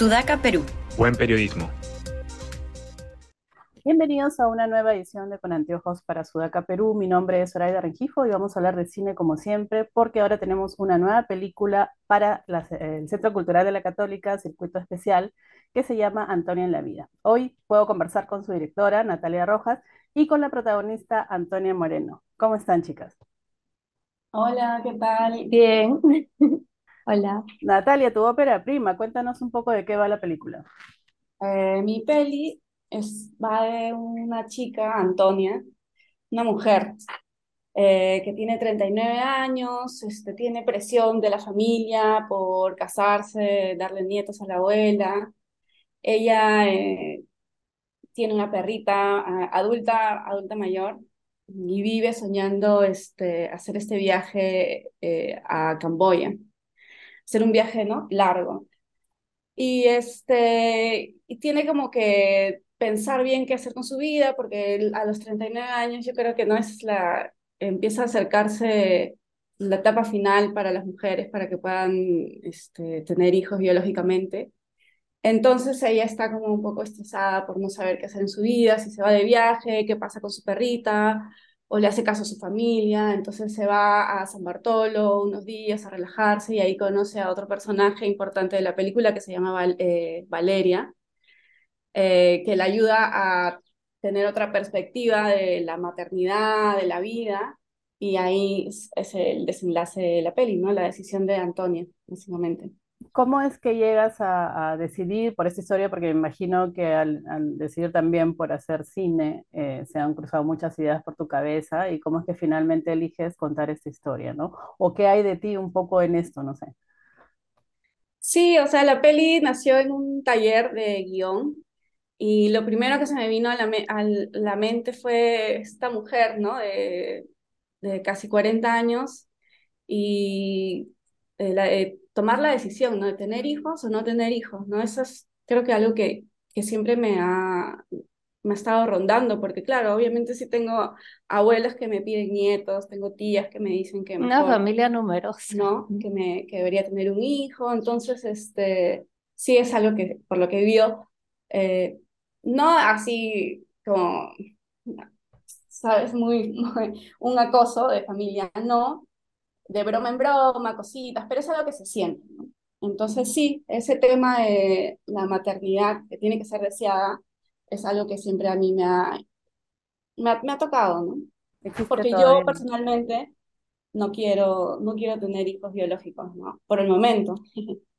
Sudaca, Perú. Buen periodismo. Bienvenidos a una nueva edición de Con Anteojos para Sudaca, Perú. Mi nombre es Zoraida Rengifo y vamos a hablar de cine como siempre, porque ahora tenemos una nueva película para la- el Centro Cultural de la Católica, Circuito Especial, que se llama Antonia en la Vida. Hoy puedo conversar con su directora, Natalia Rojas, y con la protagonista, Antonia Moreno. ¿Cómo están, chicas? Hola, ¿qué tal? Bien. Hola. Natalia, tu ópera prima, cuéntanos un poco de qué va la película. Eh, mi peli es, va de una chica, Antonia, una mujer eh, que tiene 39 años, este, tiene presión de la familia por casarse, darle nietos a la abuela. Ella eh, tiene una perrita adulta, adulta mayor y vive soñando este, hacer este viaje eh, a Camboya, hacer un viaje, ¿no? largo. Y este, y tiene como que pensar bien qué hacer con su vida, porque a los 39 años yo creo que no es la, empieza a acercarse la etapa final para las mujeres para que puedan este, tener hijos biológicamente. Entonces ella está como un poco estresada por no saber qué hacer en su vida, si se va de viaje, qué pasa con su perrita, o le hace caso a su familia. Entonces se va a San Bartolo unos días a relajarse y ahí conoce a otro personaje importante de la película que se llama eh, Valeria, eh, que le ayuda a tener otra perspectiva de la maternidad, de la vida. Y ahí es, es el desenlace de la peli, ¿no? La decisión de Antonia, básicamente. ¿Cómo es que llegas a, a decidir por esta historia? Porque me imagino que al, al decidir también por hacer cine, eh, se han cruzado muchas ideas por tu cabeza y cómo es que finalmente eliges contar esta historia, ¿no? ¿O qué hay de ti un poco en esto? No sé. Sí, o sea, la peli nació en un taller de guion y lo primero que se me vino a la, me- a la mente fue esta mujer, ¿no? De, de casi 40 años y eh, la- eh, tomar la decisión, ¿no? De tener hijos o no tener hijos, ¿no? Eso es creo que algo que, que siempre me ha, me ha estado rondando, porque claro, obviamente sí tengo abuelas que me piden nietos, tengo tías que me dicen que Una familia numerosa. ¿no? Que me, que debería tener un hijo, entonces, este, sí es algo que, por lo que vivido, eh, no así como, sabes, muy, muy- un acoso de familia, no, de broma en broma, cositas, pero es algo que se siente, ¿no? Entonces, sí, ese tema de la maternidad que tiene que ser deseada es algo que siempre a mí me ha, me ha, me ha tocado, ¿no? Existe Porque yo personalmente no quiero, no quiero tener hijos biológicos, ¿no? Por el momento.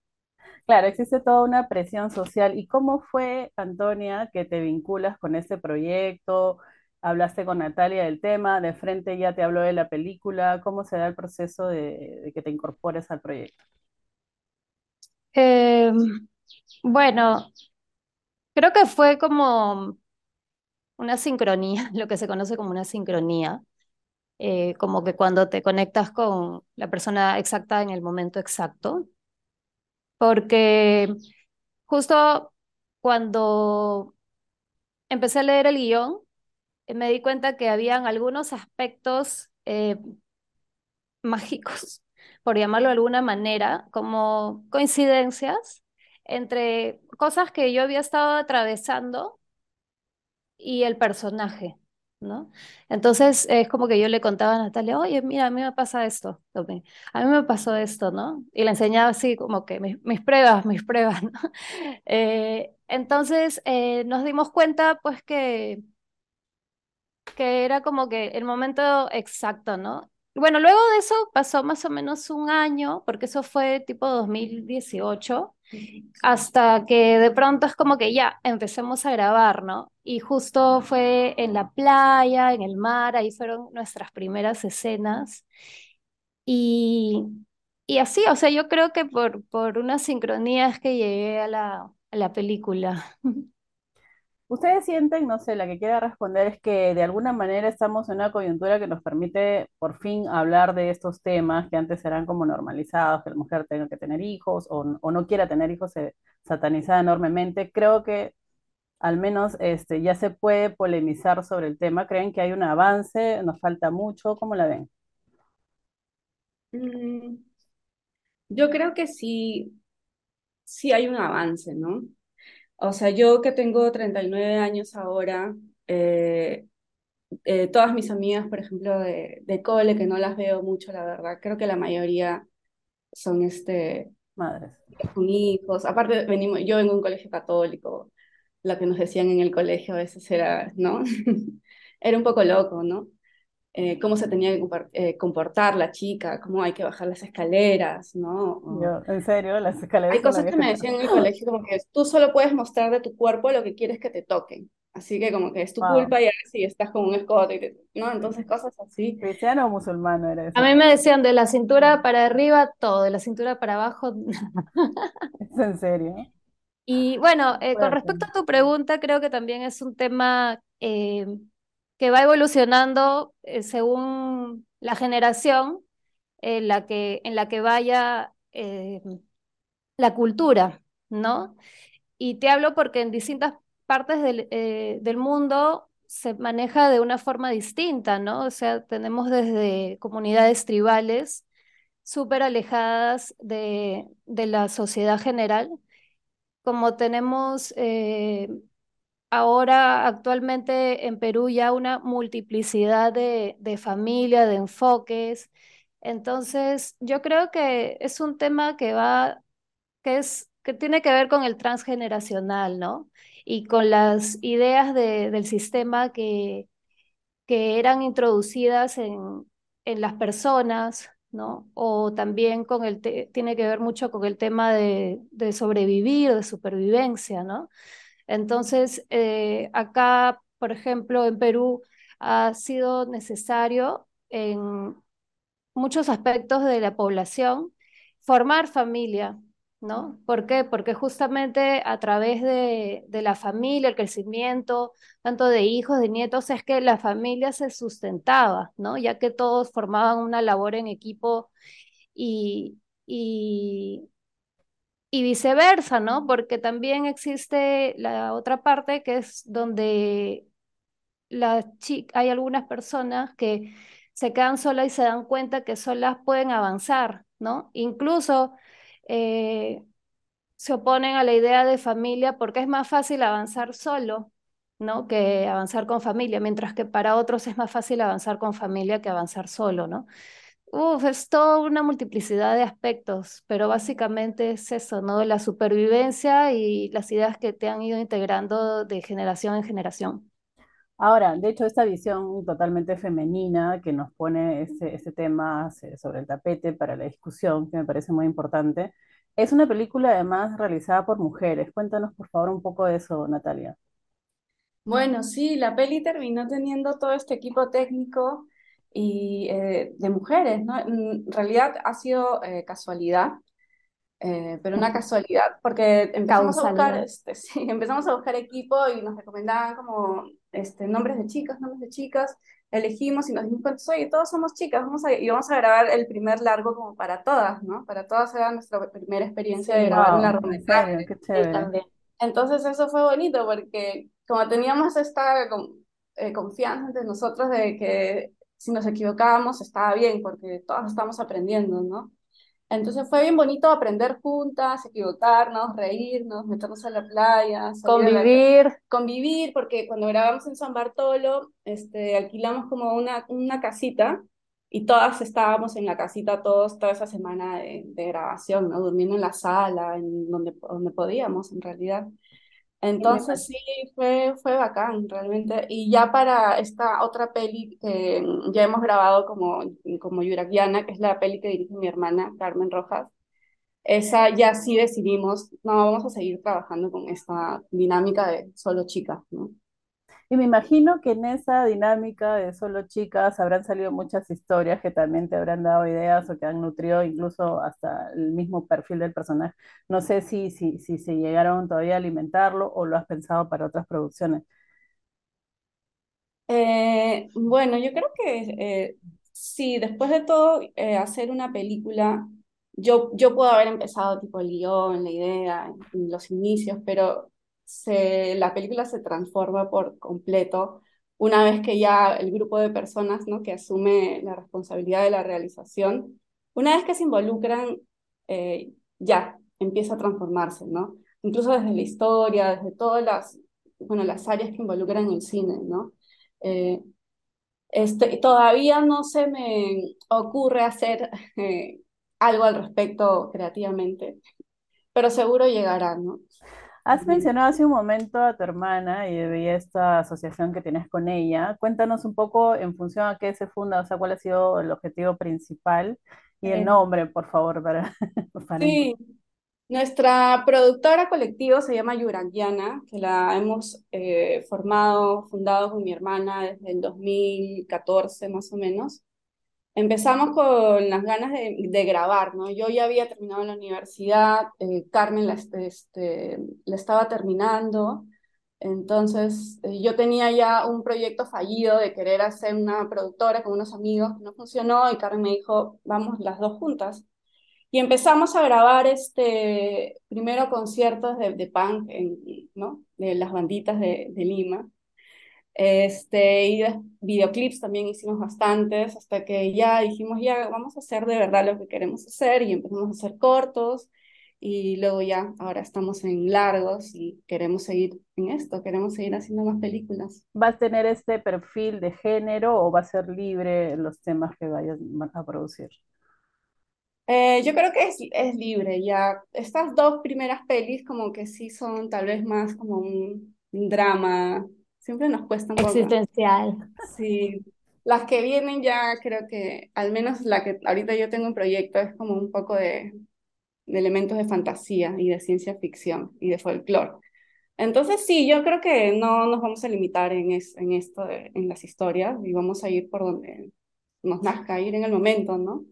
Claro, existe toda una presión social. ¿Y cómo fue, Antonia, que te vinculas con este proyecto? ¿Hablaste con Natalia del tema? ¿De frente ya te habló de la película? ¿Cómo se da el proceso de, que te incorpores al proyecto? Eh, bueno, creo que fue como una sincronía, lo que se conoce como una sincronía, eh, como que cuando te conectas con la persona exacta en el momento exacto, porque justo cuando empecé a leer el guion, me di cuenta que habían algunos aspectos eh, mágicos, por llamarlo de alguna manera, como coincidencias entre cosas que yo había estado atravesando y el personaje, ¿no? Entonces es como que yo le contaba a Natalia, oye, mira, a mí me pasa esto, a mí me pasó esto, ¿no? Y le enseñaba así como que mis, pruebas, mis pruebas. Eh, entonces eh, nos dimos cuenta pues que que era como que el momento exacto, ¿no? Bueno, luego de eso pasó más o menos un año, porque eso fue tipo 2018, hasta que de pronto es como que ya empecemos a grabar, ¿no? Y justo fue en la playa, en el mar, ahí fueron nuestras primeras escenas. Y, y así, o sea, yo creo que por, por una sincronía es que llegué a la, a la película. ¿Ustedes sienten, no sé, la que quiera responder es que de alguna manera estamos en una coyuntura que nos permite por fin hablar de estos temas que antes eran como normalizados, que la mujer tenga que tener hijos o, no quiera tener hijos, se satanizaba enormemente? Creo que al menos este, ya se puede polemizar sobre el tema. ¿Creen que hay un avance? ¿Nos falta mucho? ¿Cómo la ven? Mm, yo creo que sí, sí hay un avance, ¿no? O sea, yo que tengo 39 años ahora, eh, eh, todas mis amigas, por ejemplo, de, de cole, que no las veo mucho, la verdad, creo que la mayoría son este, Madres. con hijos. Aparte, venimos, yo vengo de un colegio católico, lo que nos decían en el colegio a veces era, ¿no? Era un poco loco, ¿no? Eh, cómo se tenía que eh, comportar la chica, cómo hay que bajar las escaleras, ¿no? O- Yo, en serio, las escaleras Hay cosas que me decían en el colegio como que tú solo puedes mostrar de tu cuerpo lo que quieres que te toquen. Así que como que es tu Wow. culpa y sí estás con un escote, y te- ¿no? Entonces cosas así. ¿Cristiano o musulmano era A mí me decían de la cintura para arriba todo, de la cintura para abajo. ¿Es en serio? Y bueno, eh, con respecto a tu pregunta, creo que también es un tema eh, que va evolucionando eh, según la generación en la que, en la que vaya eh, la cultura, ¿no? Y te hablo porque en distintas partes del, eh, del mundo se maneja de una forma distinta, ¿no? O sea, tenemos desde comunidades tribales súper alejadas de, de la sociedad general, como tenemos ahora actualmente en Perú ya una multiplicidad de, de familia, de enfoques. Entonces, yo creo que es un tema que va que es, que tiene que ver con el transgeneracional, ¿no? Y con las ideas de- del sistema que, que eran introducidas en, en las personas, ¿no? O también con el tiene que ver mucho con el tema de, de sobrevivir, de supervivencia, ¿no? Entonces, eh, acá, por ejemplo, en Perú, ha sido necesario en muchos aspectos de la población formar familia, ¿no? ¿Por qué? Porque justamente a través de, la familia, el crecimiento, tanto de hijos, de nietos, es que la familia se sustentaba, ¿no? Ya que todos formaban una labor en equipo y, y viceversa, ¿no? Porque también existe la otra parte que es donde hay algunas personas que se quedan solas y se dan cuenta que solas pueden avanzar, ¿no? Incluso eh, se oponen a la idea de familia porque es más fácil avanzar solo, ¿no? Que avanzar con familia, mientras que para otros es más fácil avanzar con familia que avanzar solo, ¿no? Uf, es toda una multiplicidad de aspectos, pero básicamente es eso, ¿no? La supervivencia y las ideas que te han ido integrando de generación en generación. Ahora, de hecho, esta visión totalmente femenina que nos pone este, este tema se- sobre el tapete para la discusión, que me parece muy importante, es una película además realizada por mujeres. Cuéntanos, por favor, un poco de eso, Natalia. Bueno, sí, la peli terminó teniendo todo este equipo técnico y eh, de mujeres, ¿no? En realidad ha sido eh, casualidad, eh, pero una casualidad, porque empezamos a buscar, este, sí, empezamos a buscar equipo y nos recomendaban como este, nombres de chicas, nombres de chicas, elegimos y nos dimos cuenta, oye, todos somos chicas, vamos a, y vamos a grabar el primer largo como para todas, ¿no? Para todas era nuestra primera experiencia de grabar un Wow, en largometraje. qué Sí, chévere. Entonces eso fue bonito porque como teníamos esta eh, confianza entre nosotros de que si nos equivocábamos estaba bien porque todos estamos aprendiendo, ¿no? Entonces fue bien bonito aprender juntas, equivocarnos, reírnos, meternos a la playa, la Convivir. convivir, porque cuando grabamos en San Bartolo, este, alquilamos como una, una casita y todas estábamos en la casita todos toda esa semana de, de grabación, ¿no? Durmiendo en la sala, en donde, donde podíamos en realidad. Entonces sí, fue, fue bacán realmente. Y ya para esta otra peli que ya hemos grabado como, como Yuragiana, que es la peli que dirige mi hermana Carmen Rojas, esa ya sí decidimos, no, vamos a seguir trabajando con esta dinámica de solo chicas, ¿no? Y me imagino que en esa dinámica de solo chicas habrán salido muchas historias que también te habrán dado ideas o que han nutrido incluso hasta el mismo perfil del personaje. No sé si, si, si se llegaron todavía a alimentarlo o lo has pensado para otras producciones. Eh, bueno, yo creo que eh, sí, después de todo, eh, hacer una película, yo, yo puedo haber empezado tipo el guion, la idea, los inicios, pero se, la película se transforma por completo una vez que ya el grupo de personas, ¿no? que asume la responsabilidad de la realización, una vez que se involucran, eh, ya, empieza a transformarse, ¿no? Incluso desde la historia, desde todas las, bueno, las áreas que involucran el cine, ¿no? Eh, este, todavía no se me ocurre hacer eh, algo al respecto creativamente, pero seguro llegará, ¿no? Has mencionado hace un momento a tu hermana y de esta asociación que tienes con ella. Cuéntanos un poco en función a qué se funda, o sea, cuál ha sido el objetivo principal y el Eh, nombre, por favor, para, para... sí, nuestra productora colectivo se llama Yuranguiana, que la hemos eh, formado, fundado con mi hermana desde el 2014 más o menos. Empezamos con las ganas de, de grabar, ¿no? Yo ya había terminado la universidad, eh, Carmen la, est- este, la estaba terminando, entonces eh, yo tenía ya un proyecto fallido de querer hacer una productora con unos amigos, no funcionó y Carmen me dijo, vamos las dos juntas. Y empezamos a grabar este, primero conciertos de, de punk, en, ¿no? De las banditas de, de Lima. Este, y de- videoclips también hicimos bastantes, hasta que ya dijimos, ya vamos a hacer de verdad lo que queremos hacer, y empezamos a hacer cortos, y luego ya, ahora estamos en largos y queremos seguir en esto, queremos seguir haciendo más películas. ¿Vas a tener este perfil de género o va a ser libre los temas que vayas a producir? Eh, yo creo que es, es libre, ya. Estas dos primeras pelis como que sí son tal vez más como un drama, siempre nos cuesta un poco. Existencial. Sí, las que vienen ya creo que, al menos la que ahorita yo tengo en proyecto, es como un poco de, de elementos de fantasía y de ciencia ficción y de folclore. Entonces sí, yo creo que no nos vamos a limitar en, es- en esto, de- en las historias, y vamos a ir por donde nos nazca, ir en el momento, ¿no?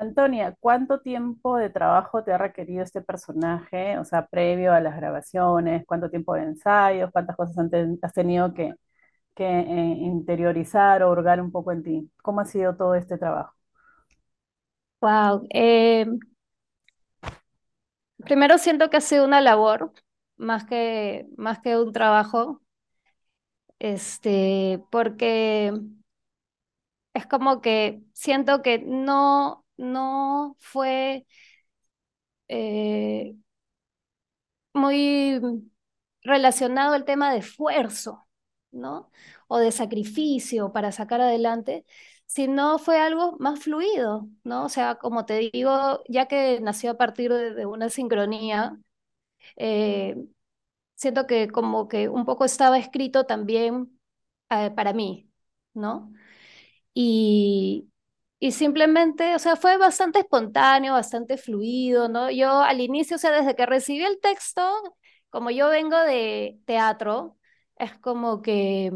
Antonia, ¿cuánto tiempo de trabajo te ha requerido este personaje? O sea, previo a las grabaciones, ¿cuánto tiempo de ensayos? ¿Cuántas cosas has tenido que, eh, interiorizar o hurgar un poco en ti? ¿Cómo ha sido todo este trabajo? Wow. primero siento que ha sido una labor más que, más que un trabajo, este, porque es como que siento que no, no fue eh, muy relacionado el tema de esfuerzo, ¿no? O de sacrificio para sacar adelante, sino fue algo más fluido, ¿no? O sea, como te digo, ya que nació a partir de, de una sincronía, eh, siento que como que un poco estaba escrito también eh, para mí, ¿no? Y, y simplemente, o sea, fue bastante espontáneo, bastante fluido, ¿no? Yo al inicio, o sea, desde que recibí el texto, como yo vengo de teatro, es como que,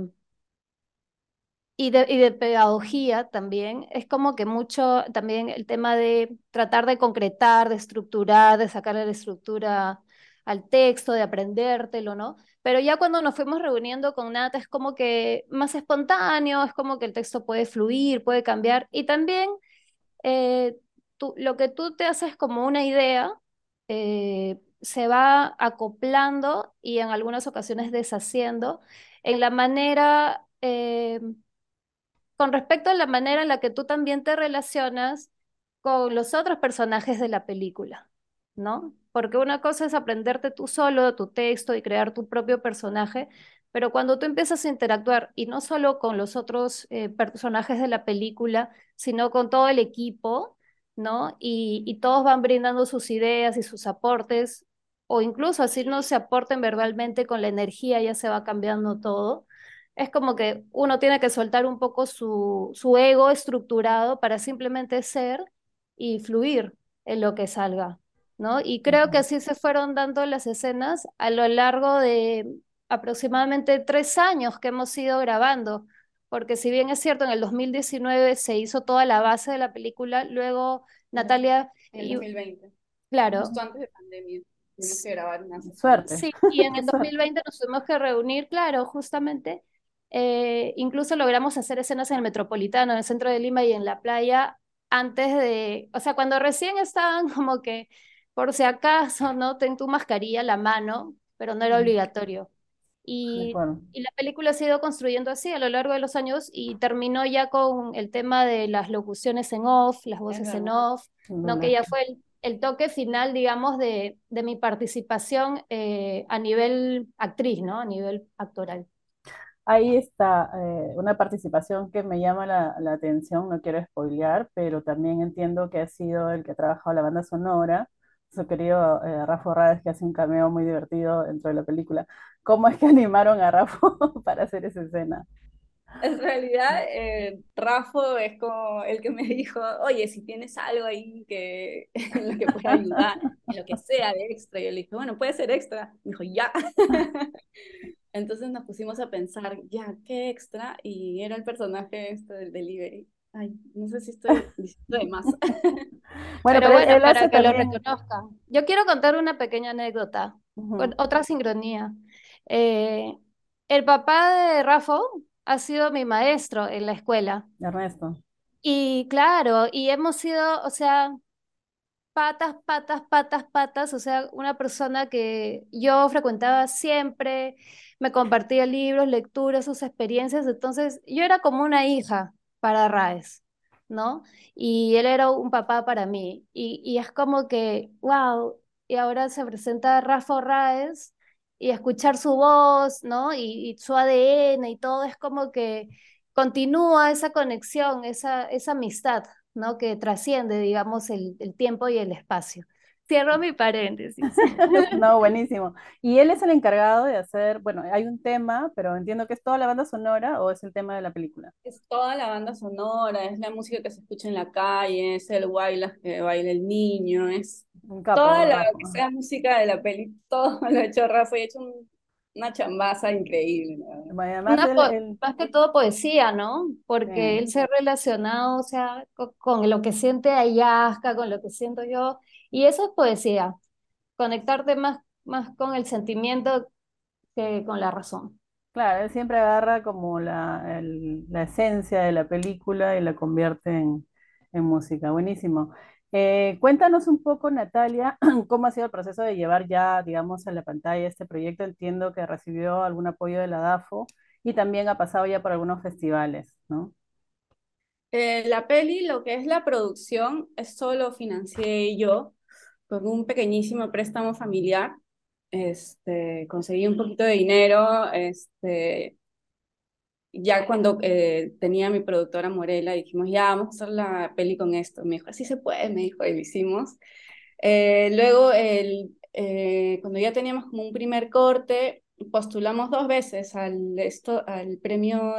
y de, y de pedagogía también, es como que mucho también el tema de tratar de concretar, de estructurar, de sacarle la estructura al texto, de aprendértelo, ¿no? Pero ya cuando nos fuimos reuniendo con Nata es como que más espontáneo, es como que el texto puede fluir, puede cambiar y también eh, tú- lo que tú te haces como una idea eh, se va acoplando y en algunas ocasiones deshaciendo en la manera, eh, con respecto a la manera en la que tú también te relacionas con los otros personajes de la película, ¿no? Porque una cosa es aprenderte tú solo tu texto y crear tu propio personaje, pero cuando tú empiezas a interactuar, y no solo con los otros eh, personajes de la película, sino con todo el equipo, ¿no? Y, todos van brindando sus ideas y sus aportes, o incluso así no se aporten verbalmente con la energía, ya se va cambiando todo es como que uno tiene que soltar un poco su ego estructurado para simplemente ser y fluir en lo que salga, ¿no? Y creo que así se fueron dando las escenas a lo largo de aproximadamente tres años que hemos ido grabando, porque si bien es cierto, en el 2019 se hizo toda la base de la película, luego Natalia, En el y, 2020, claro, justo antes de pandemia, tuvimos que grabar unas Suerte. Sí, y en el Suerte. 2020 nos tuvimos que reunir, claro, justamente. eh, incluso logramos hacer escenas en el Metropolitano, en el centro de Lima y en la playa, antes de, o sea, cuando recién estaban como que, por si acaso, ¿no? Ten tu mascarilla a la mano, pero no era obligatorio. Y, y la película se ha ido construyendo así a lo largo de los años y terminó ya con el tema de las locuciones en off, las Es voces en off, ¿no? Que ya fue el, el toque final, digamos, de, de mi participación eh, a nivel actriz, ¿no? A nivel actoral. Ahí está eh, una participación que me llama la, la atención, no quiero spoilear, pero también entiendo que ha sido el que ha trabajado la banda sonora, su querido eh, Rafa Rades, que hace un cameo muy divertido dentro de la película. ¿Cómo es que animaron a Rafa para hacer esa escena? En realidad, eh, Rafa es como el que me dijo, oye, si tienes algo ahí que, en lo que pueda ayudar, en lo que sea de extra. Yo le dije, bueno, puede ser extra. Me dijo, ya. Entonces nos pusimos a pensar, ya, ¿qué extra? Y era el personaje este del delivery. Ay, no sé si estoy diciendo de más. bueno, pero, bueno, para que lo reconozcan. Yo quiero contar una pequeña anécdota, otra sincronía. Eh, el papá de Rafa ha sido mi maestro en la escuela. Ernesto. Y claro, y hemos sido, o sea, patas, patas, patas, patas, o sea, una persona que yo frecuentaba siempre, me compartía libros, lecturas, sus experiencias, entonces yo era como una hija para Raes, ¿no? Y él era un papá para mí, y, y es como que, wow, y ahora se presenta Rafa Raes y escuchar su voz, ¿no? Y, su ADN y todo, es como que continúa esa conexión, esa, esa amistad, ¿no? Que trasciende, digamos, el, el tiempo y el espacio. Cierro mi paréntesis. No, buenísimo. Y él es el encargado de hacer, bueno, hay un tema, pero entiendo que es toda la banda sonora o es el tema de la película. Es toda la banda sonora, es la música que se escucha en la calle, es el baila que baila el niño, es toda la que sea música de la peli, todo lo ha hecho Rafa y ha hecho una chambaza increíble. Más que todo poesía, ¿no? Porque él se ha relacionado, o sea, con, lo que siente Ayaska, con lo que siento yo, y eso es poesía, conectarte más, más con el sentimiento que con la razón. Claro, él siempre agarra como la, la esencia de la película y la convierte en, en música. Buenísimo. Eh, cuéntanos un poco, Natalia, cómo ha sido el proceso de llevar ya, digamos, a la pantalla este proyecto. Entiendo que recibió algún apoyo de la DAFO y también ha pasado ya por algunos festivales, ¿no? Eh, la peli, lo que es la producción, es solo financié yo con un pequeñísimo préstamo familiar. Este, conseguí un poquito de dinero, este, ya cuando eh, tenía mi productora Morela, dijimos, ya vamos a hacer la peli con esto. Me dijo, así se puede, me dijo, y lo hicimos. Eh, luego, el, eh, cuando ya teníamos como un primer corte, postulamos dos veces al, esto, al premio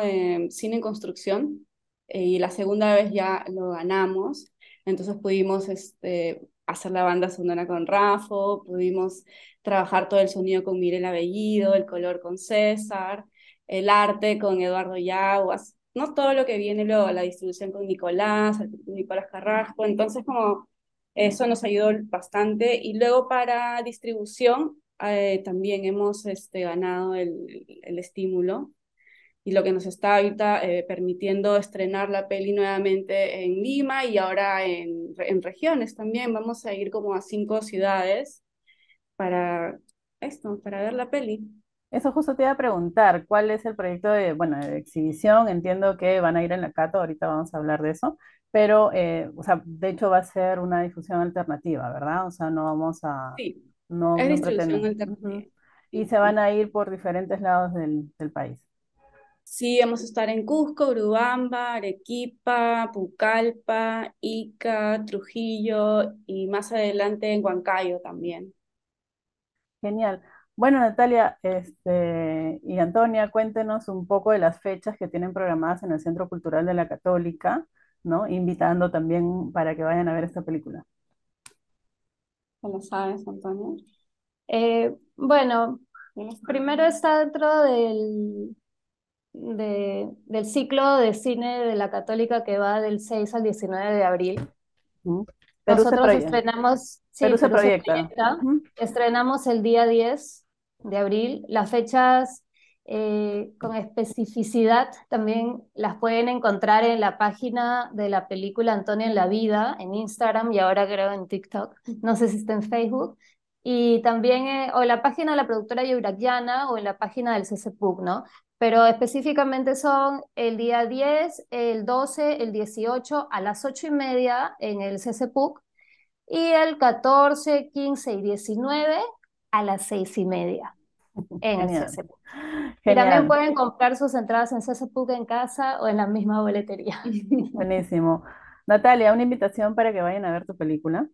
Cine en Construcción y la segunda vez ya lo ganamos. Entonces pudimos este, hacer la banda sonora con Rafo, pudimos trabajar todo el sonido con Mirela Bellido, el color con César el arte con Eduardo Yaguas, no todo lo que viene luego, la distribución con Nicolás, Nicolás Carrasco, entonces como eso nos ayudó bastante y luego para distribución eh, también hemos este, ganado el, el, estímulo y lo que nos está ahorita eh, permitiendo estrenar la peli nuevamente en Lima y ahora en, en regiones también. Vamos a ir como a cinco ciudades para esto, para ver la peli. Eso justo te iba a preguntar, ¿cuál es el proyecto de, bueno, de exhibición? Entiendo que van a ir en la Cato, ahorita vamos a hablar de eso, pero, eh, o sea, de hecho va a ser una difusión alternativa, ¿verdad? O sea, no vamos a... Sí, no, es distribución alternativa. Y se van a ir por diferentes lados del, del país. Sí, vamos a estar en Cusco, Urubamba, Arequipa, Pucallpa, Ica, Trujillo y más adelante en Huancayo también. Genial. Bueno, Natalia, este, y Antonia, cuéntenos un poco de las fechas que tienen programadas en el Centro Cultural de la Católica, ¿no? Invitando también para que vayan a ver esta película. ¿Cómo sabes, Antonia? Eh, bueno, primero está dentro del, del ciclo de cine de la Católica que va del 6 al 19 de abril. Nosotros estrenamos, sí, se proyecta. estrenamos el día 10 de abril. Las fechas eh, con especificidad también las pueden encontrar en la página de la película Antonio en la Vida, en Instagram y ahora creo en TikTok. No sé si está en Facebook. Y también, eh, o en la página de la productora Yurakiana o en la página del CCPUC, ¿no? Pero específicamente son el día 10, el 12, el 18, a las 8 y media en el CCPUC y el 14, 15 y 19 a las seis y media en el Genial. CCP. Y también pueden comprar sus entradas en CCPUC en casa o en la misma boletería. Buenísimo. Natalia, una invitación para que vayan a ver tu película.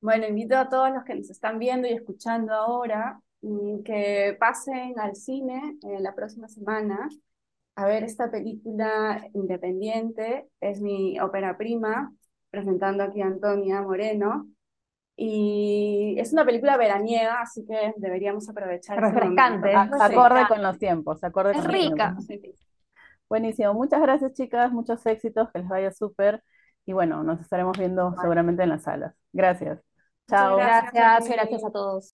Bueno, invito a todos los que nos están viendo y escuchando ahora mm, que pasen al cine eh, la próxima semana a ver esta película independiente. Es mi ópera prima, presentando aquí a Antonia Moreno. Y es una película veraniega, así que deberíamos aprovechar ese Refrescante. momento. A- Sí. acorde con los tiempos, acorde Es con los rica. tiempos. Buenísimo. Muchas gracias, chicas. Muchos éxitos, que les vaya súper. Y bueno, nos estaremos viendo seguramente en las salas. Gracias. Chao. Gracias, gracias a todos.